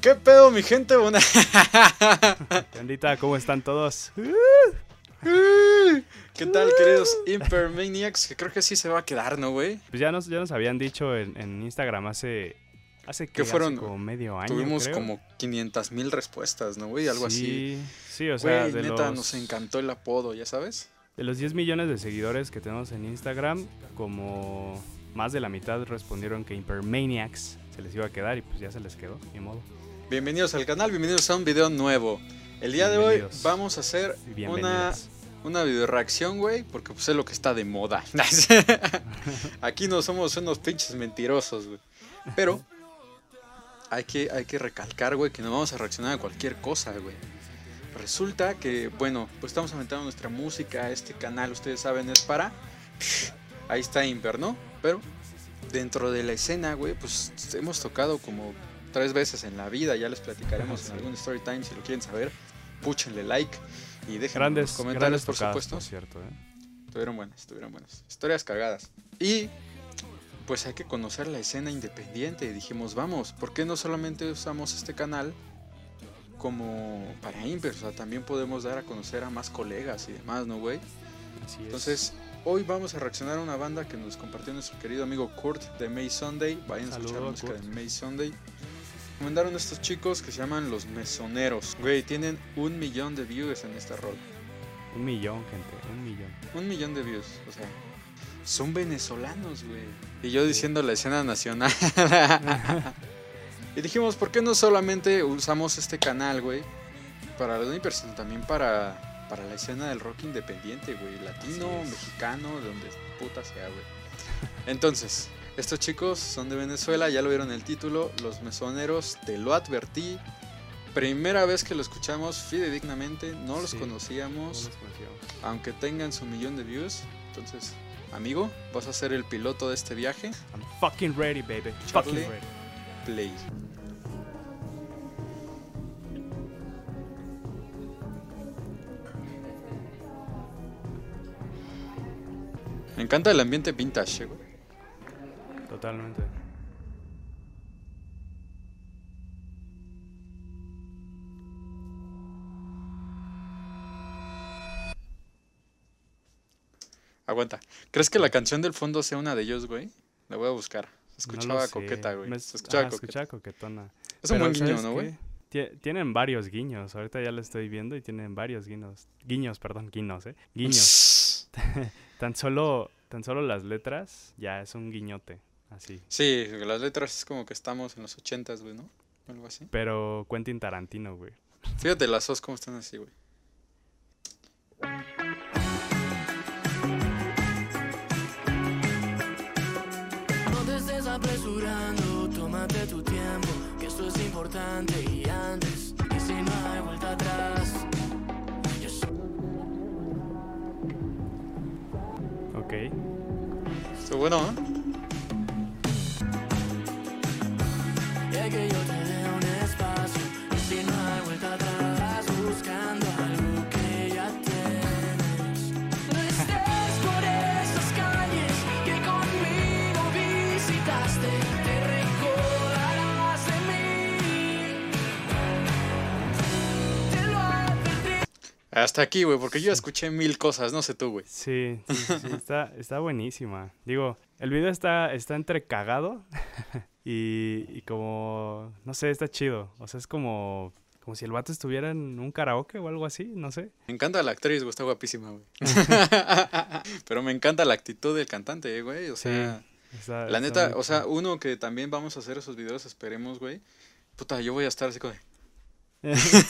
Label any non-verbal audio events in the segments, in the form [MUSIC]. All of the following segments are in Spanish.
¿Qué pedo, mi gente? Buena. [LAUGHS] ¿cómo están todos? ¿Qué tal, queridos Impermaniacs? Que creo que sí se va a quedar, ¿no, güey? Pues ya nos, ya nos habían dicho en, en Instagram hace. Hace que ¿Qué fueron? Hace como medio año. Tuvimos creo. como 500 mil respuestas, ¿no, güey? Algo así. Sí, sí, o sea, Güey, de, neta, los, nos encantó el apodo, ¿ya sabes? de los 10 millones de seguidores que tenemos en Instagram, como más de la mitad respondieron que Impermaniacs se les iba a quedar y pues ya se les quedó, ni modo. Bienvenidos al canal, bienvenidos a un video nuevo. El día de hoy vamos a hacer una, una video reacción, güey, porque pues es lo que está de moda. [LAUGHS] Aquí no somos unos pinches mentirosos, güey. Pero hay que, hay que recalcar, güey, que no vamos a reaccionar a cualquier cosa, güey. Resulta que, bueno, pues estamos aumentando nuestra música. Este canal, ustedes saben, es para... Ahí está Imper, ¿no? Pero dentro de la escena, güey, pues hemos tocado como tres veces en la vida. Ya les platicaremos Sí. en algún story time si lo quieren saber. Púchenle like y dejen Grandes, comentarios, grandes por tocadas, supuesto. por cierto, ¿eh? Estuvieron buenas, estuvieron buenas. Historias cagadas. Y pues hay que conocer la escena independiente. Dijimos, vamos, ¿por qué no solamente usamos este canal como para Imper? O sea, también podemos dar a conocer a más colegas y demás, ¿no, güey? Así es. Hoy vamos a reaccionar a una banda que nos compartió nuestro querido amigo Kurt de May Sunday. Vayan a escuchar la Saludo, música Kurt. de May Sunday. Recomendaron estos chicos que se llaman Los Mesoneros. Güey, tienen un millón de views en esta rol. un millón, gente, un millón. Un millón de views, o sea, son venezolanos, güey. Y yo diciendo la escena nacional. [LAUGHS] y dijimos, ¿por qué no solamente usamos este canal, güey? Para Nipers, sino también para, para la escena del rock independiente, güey. Latino, mexicano, de donde puta sea, güey. Entonces, estos chicos son de Venezuela, ya lo vieron el título, Los Mesoneros, te lo advertí. Primera vez que lo escuchamos fidedignamente, no los Sí. conocíamos No los conocíamos. aunque tengan su millón de views. Entonces, amigo, vas a ser el piloto de este viaje. I'm fucking ready, baby. Charlie. Fucking ready. Play. Me encanta el ambiente vintage, güey. Totalmente. Aguanta. ¿Crees que la canción del fondo sea una de ellos, güey? La voy a buscar. Se escuchaba coqueta, güey. Me- Se escuchaba coqueta. escuchaba coquetona. Es un buen guiño, ¿sabes ¿no, güey? Tienen varios guiños. Ahorita ya lo estoy viendo y tienen varios guiños. Guiños, perdón, guiños, ¿eh? Guiños. [LAUGHS] [LAUGHS] Tan solo, tan solo las letras ya es un guiñote. Así. Sí, las letras es como que estamos en los ochentas, güey, ¿no? Algo así. Pero Quentin Tarantino, güey. Fíjate las dos cómo están así, güey. No te estés apresurando, tómate tu tiempo, que esto es importante y antes, y si no hay vuelta atrás. Ok. Está bueno, ¿eh? Hasta aquí, güey, porque yo escuché mil cosas, no sé tú, güey. Sí, sí, sí, sí, está, [LAUGHS] está buenísima. Digo, el video está, está entre cagado [LAUGHS] y, y como, no sé, está chido. O sea, es como, como si el vato estuviera en un karaoke o algo así, no sé. Me encanta la actriz, güey, está guapísima, güey. [LAUGHS] Pero me encanta la actitud del cantante, eh, güey. O sea, Está- la neta, o sea, uno que también vamos a hacer esos videos, esperemos, güey. Puta, yo voy a estar así como de... [LAUGHS] Sí,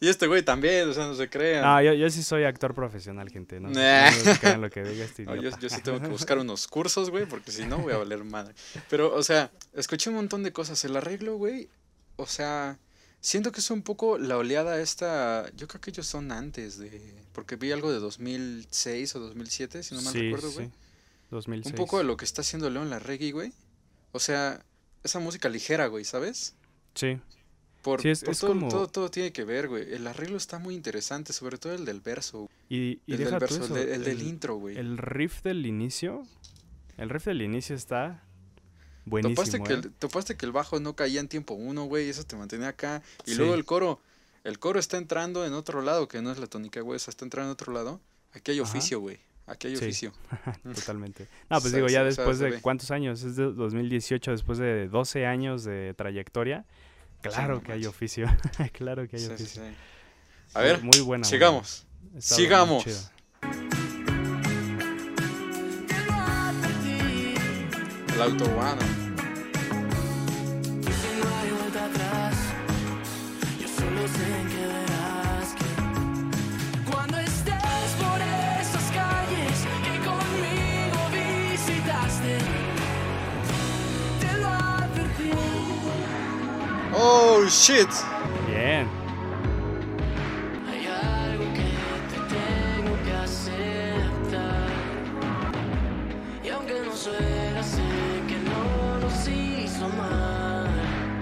Y este güey también, o sea, no se crean. No, yo, yo sí soy actor profesional, gente. No, Nah. [LAUGHS] no se crean lo que diga este [LAUGHS] No, yo, yo sí tengo que buscar unos cursos, güey, porque si no voy a valer madre. Pero, o sea, escuché un montón de cosas. El arreglo, güey, o sea, siento que es un poco la oleada esta. Yo creo que ellos son antes de. Porque vi algo de 2006 o 2007, si no mal Sí, recuerdo, sí, güey. 2006. Un poco de lo que está haciendo León la reggae, güey. O sea, esa música ligera, güey, ¿sabes? Sí, Por, Sí, es- por es todo, como- todo, todo tiene que ver, güey. El arreglo está muy interesante, sobre todo el del verso. y, y El deja del verso, el, eso, de- el del el- intro, güey. El riff del inicio, el riff del inicio está Buenísimo. Topaste que, ¿eh? el, topaste que el bajo no caía en tiempo uno, güey, eso te mantenía acá. Y Sí. luego el coro, el coro está entrando en otro lado, que no es la tónica, güey, o sea, está entrando en otro lado. Aquí hay oficio, güey. Aquí hay Sí. oficio. [LAUGHS] Totalmente. No, pues digo, ya después de cuántos años, es de 2018, después de 12 años de trayectoria, claro que hay oficio, [LAUGHS] claro que hay Sí, oficio. sí. A ver, muy buena. sigamos. sigamos. El. Y shit. Bien. Hay algo que te tengo que aceptar. Y aunque no suena, sé que no nos hizo mal.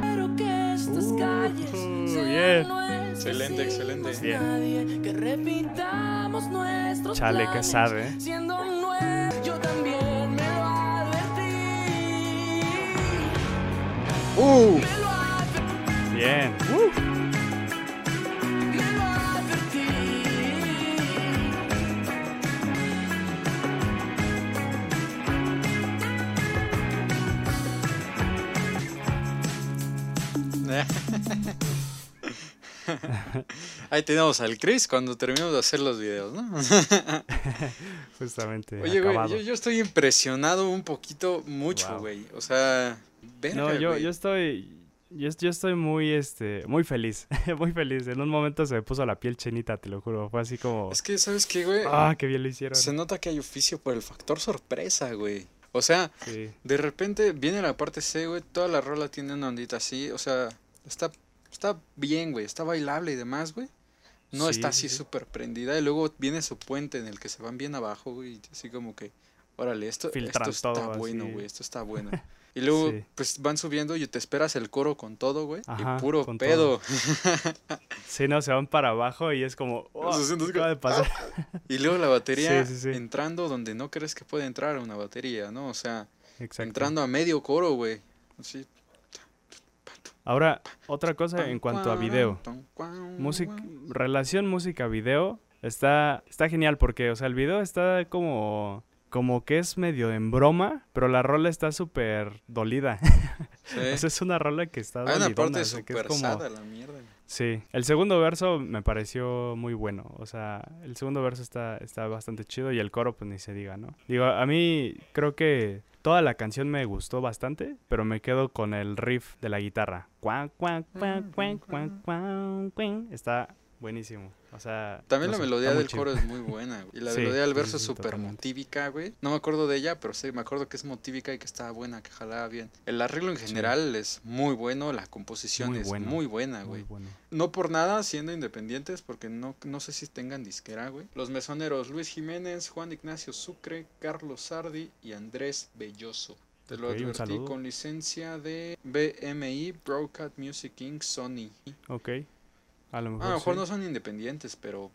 Pero que estas calles Uh, sean bien. Excelente, excelente. Bien. nadie que repitamos nuestros Chale, que planes. sabe. Siendo nuestros, yo también me lo advertí. Uh, Me lo advertí. Bien. Uh. [LAUGHS] Ahí tenemos al Chris cuando terminamos de hacer los videos, ¿no? [LAUGHS] justamente. Oye, güey, yo, yo estoy impresionado un poquito, mucho, Wow. güey. O sea, verga, No, yo, yo estoy. Yo, yo estoy muy, este, muy feliz, [LAUGHS] muy feliz. En un momento se me puso la piel chinita, te lo juro. Fue así como, Es que, ¿sabes qué, güey? ah, qué bien lo hicieron. Se nota que hay oficio por el factor sorpresa, güey. O sea, Sí, de repente viene la parte C, güey, toda la rola tiene una ondita así, o sea, está, está bien, güey, está bailable y demás, güey. No Sí, está sí, así sí. súper prendida y luego viene su puente en el que se van bien abajo, güey, así como que, órale, esto, esto está todo bueno, así. güey, esto está bueno. [LAUGHS] Y luego, Sí. pues van subiendo y te esperas el coro con todo, güey, Ajá, y puro pedo. [LAUGHS] Sí, no, se van para abajo y es como, oh, Se siente ¿qué acaba de pasar? [LAUGHS] Y luego la batería Sí, sí, sí. entrando donde no crees que puede entrar una batería, ¿no? O sea, Exacto. entrando a medio coro, güey. Así. Ahora, otra cosa en cuanto a video. Música, relación música-video está, está genial porque, o sea, el video está como, como que es medio en broma, pero la rola está súper dolida. Sí. [LAUGHS] [LAUGHS] O sea, es una rola que está Hay una dolidona, parte o sea, que es súper como- sada la mierda. Sí, el segundo verso me pareció muy bueno, o sea, el segundo verso está, está bastante chido y el coro pues ni se diga, ¿no? Digo, a mí creo que toda la canción me gustó bastante, pero me quedo con el riff de la guitarra. Está buenísimo, o sea... También no la sé, melodía muy del chido. coro es muy buena, güey. Y la [LAUGHS] Sí, melodía del verso sí, es súper motívica, güey. No me acuerdo de ella, pero sí, me acuerdo que es motívica y que estaba buena, que jalaba bien. El arreglo en general es muy bueno, la composición Muy es bueno, muy buena, Muy güey. bueno. No por nada siendo independientes, porque no, no sé si tengan disquera, güey. Los mesoneros Luis Jiménez, Juan Ignacio Sucre, Carlos Sardi y Andrés Belloso. Te lo Ok, un advertí con licencia de BMI, Broadcast Music Inc., Sony. Ok, a lo mejor, A lo mejor sí. no son independientes, pero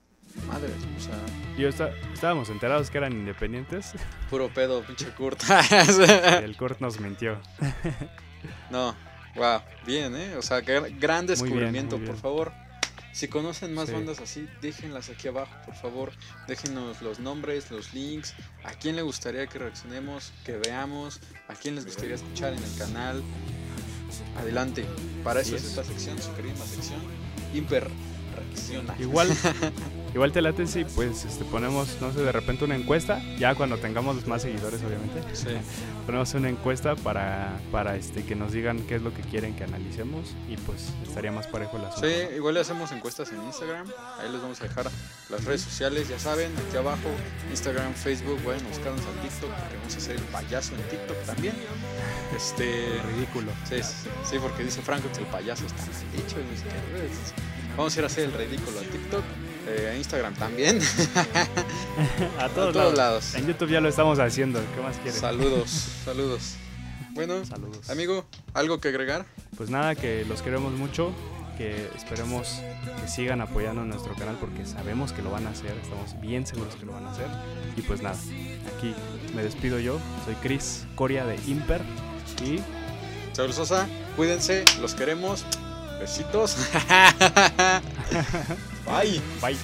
madre, o sea, Yo está- estábamos enterados que eran independientes [LAUGHS] puro pedo, pinche Kurt. [LAUGHS] el Kurt nos mintió. [LAUGHS] no, wow, bien, ¿eh? O sea, gr- gran descubrimiento, muy por bien. favor. Si conocen más Sí. bandas así, déjenlas aquí abajo, por favor. Déjenos los nombres, los links, a quién le gustaría que reaccionemos, que veamos, a quién les gustaría escuchar en el canal. Adelante, para eso es. esta sección, su querida sección, Imper Reacciona. Igual, [LAUGHS] igual te late si pues este, ponemos, no sé, de repente una encuesta, ya cuando tengamos más seguidores obviamente, Sí. [LAUGHS] ponemos una encuesta para, para este, que nos digan qué es lo que quieren que analicemos y pues estaría más parejo el asunto. Sí, igual le hacemos encuestas en Instagram. Ahí les vamos a dejar las redes sociales, ya saben, aquí abajo. Instagram, Facebook, bueno, buscarnos al TikTok, porque vamos a hacer el payaso en TikTok también. Este. Ridículo. Sí, sí, porque dice Franco que el payaso está mal dicho. y no sé qué. Vamos a ir a hacer el ridículo a TikTok, eh, a Instagram también. [LAUGHS] A a todos, todos lados. lados. En YouTube ya lo estamos haciendo. ¿Qué más quieres? Saludos, [LAUGHS] saludos. Bueno, Saludos. amigo, ¿algo que agregar? Pues nada, que los queremos mucho, que esperemos que sigan apoyando nuestro canal porque sabemos que lo van a hacer, estamos bien seguros que lo van a hacer. Y pues nada, aquí me despido yo, soy Chris Coria de Imper Y Saúl Sosa, cuídense, los queremos. Besitos. [LAUGHS] Bye. bye.